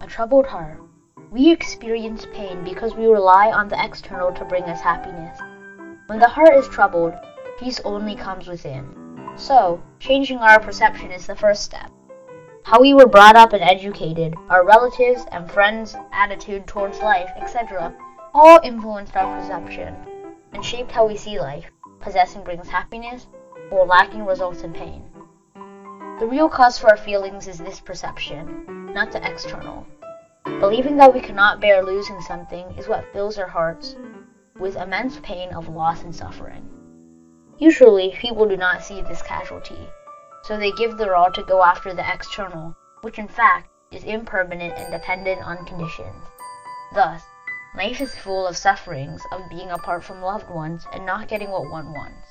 a troubled heart. We experience pain because we rely on the external to bring us happiness. When the heart is troubled, peace only comes within. So, changing our perception is the first step. How we were brought up and educated, our relatives and friends' attitude towards life, etc., all influenced our perception and shaped how we see life. Possessing brings happiness, while lacking results in pain. The real cause for our feelings is this perception, not the external. Believing that we cannot bear losing something is what fills our hearts with immense pain of loss and suffering. Usually, people do not see this casualty, so they give their all to go after the external, which in fact is impermanent and dependent on conditions. Thus, life is full of sufferings of being apart from loved ones and not getting what one wants.